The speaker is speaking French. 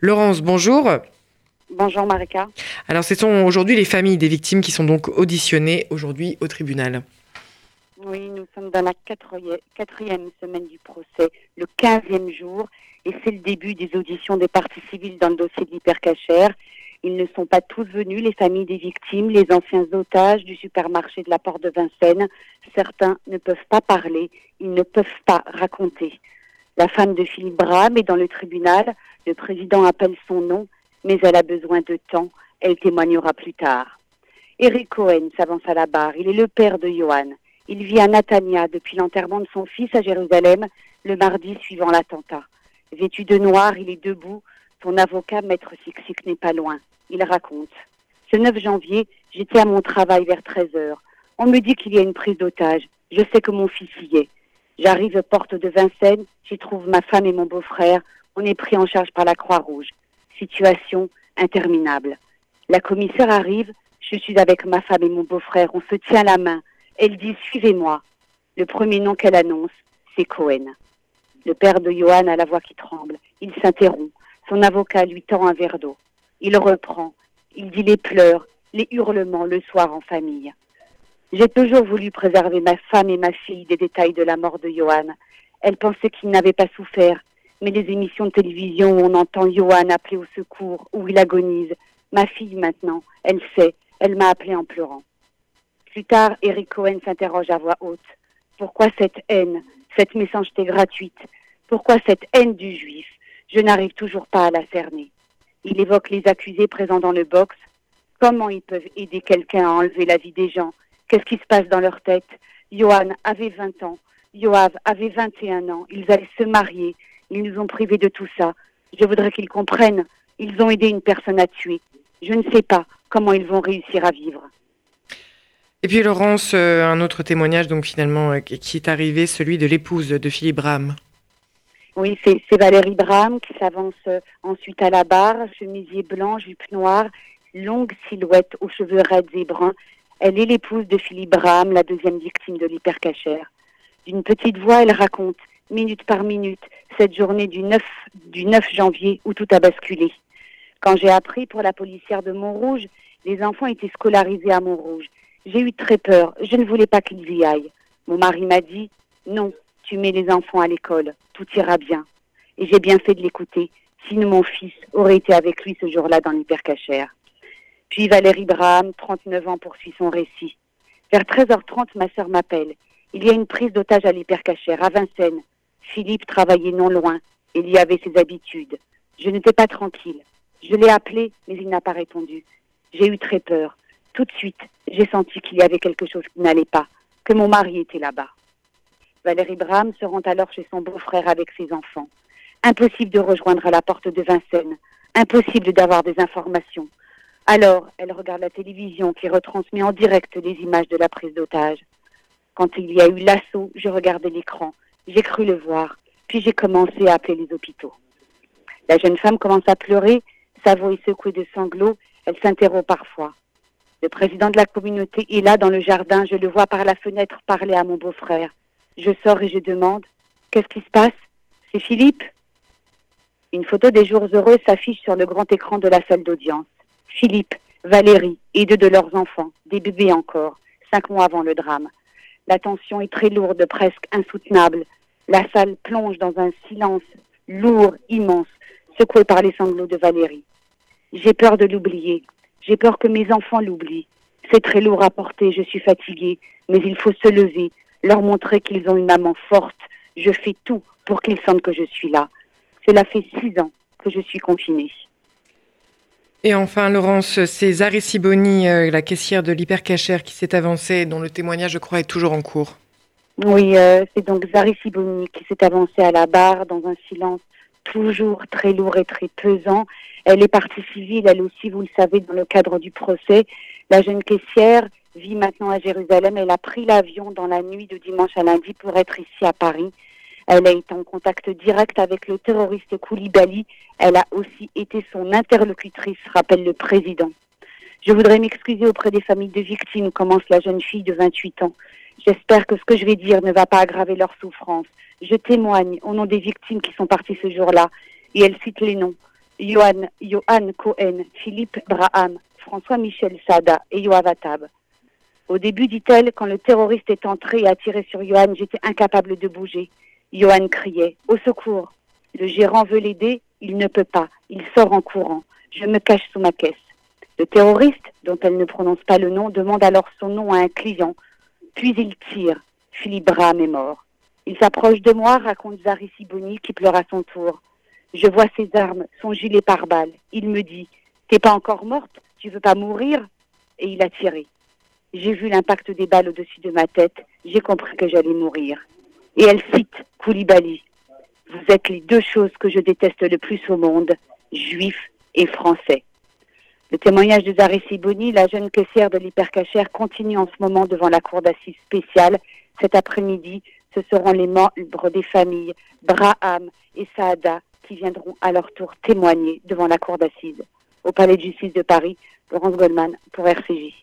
Laurence, bonjour. Bonjour Marika. Alors ce sont aujourd'hui les familles des victimes qui sont donc auditionnées aujourd'hui au tribunal. Oui, nous sommes dans la quatrième semaine du procès, le quinzième jour, et c'est le début des auditions des parties civiles dans le dossier de l'hypercachère. Ils ne sont pas tous venus, les familles des victimes, les anciens otages du supermarché de la Porte de Vincennes. Certains ne peuvent pas parler, ils ne peuvent pas raconter. La femme de Philippe Bram est dans le tribunal, le président appelle son nom, mais elle a besoin de temps. Elle témoignera plus tard. Eric Cohen s'avance à la barre. Il est le père de Johan. Il vit à Natania depuis l'enterrement de son fils à Jérusalem le mardi suivant l'attentat. Vêtu de noir, il est debout. Son avocat, maître Sixik, n'est pas loin. Il raconte. Ce 9 janvier, j'étais à mon travail vers 13 heures. On me dit qu'il y a une prise d'otage. Je sais que mon fils y est. J'arrive porte de Vincennes. J'y trouve ma femme et mon beau-frère. On est pris en charge par la Croix-Rouge situation interminable. La commissaire arrive, je suis avec ma femme et mon beau-frère, on se tient la main. Elle dit Suivez-moi. Le premier nom qu'elle annonce, c'est Cohen. Le père de Johan a la voix qui tremble. Il s'interrompt. Son avocat lui tend un verre d'eau. Il reprend. Il dit les pleurs, les hurlements le soir en famille. J'ai toujours voulu préserver ma femme et ma fille des détails de la mort de Johan. Elle pensait qu'il n'avait pas souffert, mais les émissions de télévision où on entend Johan appeler au secours, où il agonise. Ma fille maintenant, elle sait, elle m'a appelé en pleurant. Plus tard, Eric Cohen s'interroge à voix haute. Pourquoi cette haine, cette méchanceté gratuite Pourquoi cette haine du juif? Je n'arrive toujours pas à la cerner. Il évoque les accusés présents dans le box. Comment ils peuvent aider quelqu'un à enlever la vie des gens? Qu'est-ce qui se passe dans leur tête? Johan avait 20 ans. Yoav avait 21 ans. Ils allaient se marier. Ils nous ont privés de tout ça. Je voudrais qu'ils comprennent. Ils ont aidé une personne à tuer. Je ne sais pas comment ils vont réussir à vivre. Et puis Laurence, euh, un autre témoignage donc finalement euh, qui est arrivé, celui de l'épouse de Philippe Bram. Oui, c'est Valérie Bram qui s'avance euh, ensuite à la barre, chemisier blanc, jupe noire, longue silhouette aux cheveux raides et bruns. Elle est l'épouse de Philippe Bram, la deuxième victime de l'hypercachère. D'une petite voix, elle raconte minute par minute, cette journée du 9, du 9 janvier où tout a basculé. Quand j'ai appris pour la policière de Montrouge, les enfants étaient scolarisés à Montrouge. J'ai eu très peur, je ne voulais pas qu'ils y aillent. Mon mari m'a dit, non, tu mets les enfants à l'école, tout ira bien. Et j'ai bien fait de l'écouter, sinon mon fils aurait été avec lui ce jour-là dans l'hypercachère. Puis Valérie Braham, 39 ans, poursuit son récit. Vers 13h30, ma sœur m'appelle. Il y a une prise d'otage à l'hypercachère, à Vincennes. Philippe travaillait non loin. Il y avait ses habitudes. Je n'étais pas tranquille. Je l'ai appelé, mais il n'a pas répondu. J'ai eu très peur. Tout de suite, j'ai senti qu'il y avait quelque chose qui n'allait pas, que mon mari était là-bas. Valérie Bram se rend alors chez son beau-frère avec ses enfants. Impossible de rejoindre à la porte de Vincennes. Impossible d'avoir des informations. Alors, elle regarde la télévision qui retransmet en direct les images de la prise d'otage. Quand il y a eu l'assaut, je regardais l'écran. J'ai cru le voir, puis j'ai commencé à appeler les hôpitaux. La jeune femme commence à pleurer, sa voix est secouée de sanglots, elle s'interrompt parfois. Le président de la communauté est là dans le jardin, je le vois par la fenêtre parler à mon beau-frère. Je sors et je demande Qu'est-ce qui se passe? C'est Philippe Une photo des jours heureux s'affiche sur le grand écran de la salle d'audience. Philippe, Valérie et deux de leurs enfants, des bébés encore, cinq mois avant le drame. La tension est très lourde, presque insoutenable. La salle plonge dans un silence lourd, immense, secoué par les sanglots de Valérie. J'ai peur de l'oublier. J'ai peur que mes enfants l'oublient. C'est très lourd à porter, je suis fatiguée, mais il faut se lever, leur montrer qu'ils ont une maman forte. Je fais tout pour qu'ils sentent que je suis là. Cela fait six ans que je suis confinée. Et enfin, Laurence, c'est Zari Siboni, euh, la caissière de l'hypercachère, qui s'est avancée, dont le témoignage, je crois, est toujours en cours. Oui, euh, c'est donc Zari Siboni qui s'est avancée à la barre dans un silence toujours très lourd et très pesant. Elle est partie civile, elle aussi, vous le savez, dans le cadre du procès. La jeune caissière vit maintenant à Jérusalem. Elle a pris l'avion dans la nuit de dimanche à lundi pour être ici à Paris. Elle a été en contact direct avec le terroriste Koulibaly. Elle a aussi été son interlocutrice, rappelle le président. Je voudrais m'excuser auprès des familles de victimes, commence la jeune fille de 28 ans. J'espère que ce que je vais dire ne va pas aggraver leur souffrance. Je témoigne au nom des victimes qui sont parties ce jour-là, et elle cite les noms. Johan, Johan Cohen, Philippe Braham, François-Michel Sada et Yoav Attab. Au début, dit-elle, quand le terroriste est entré et a tiré sur Johan, j'étais incapable de bouger. Johan criait Au secours Le gérant veut l'aider, il ne peut pas. Il sort en courant. Je me cache sous ma caisse. Le terroriste, dont elle ne prononce pas le nom, demande alors son nom à un client. Puis il tire. Philippe Braham est mort. Il s'approche de moi, raconte Zari Siboni, qui pleure à son tour. Je vois ses armes, son gilet pare-balles. Il me dit T'es pas encore morte? Tu veux pas mourir? Et il a tiré. J'ai vu l'impact des balles au-dessus de ma tête. J'ai compris que j'allais mourir. Et elle cite Koulibaly. Vous êtes les deux choses que je déteste le plus au monde, juifs et français. Le témoignage de Zari Siboni, la jeune caissière de l'hypercachère, continue en ce moment devant la cour d'assises spéciale. Cet après-midi, ce seront les membres des familles Braham et Saada qui viendront à leur tour témoigner devant la cour d'assises. Au palais de justice de Paris, Laurence Goldman pour RCJ.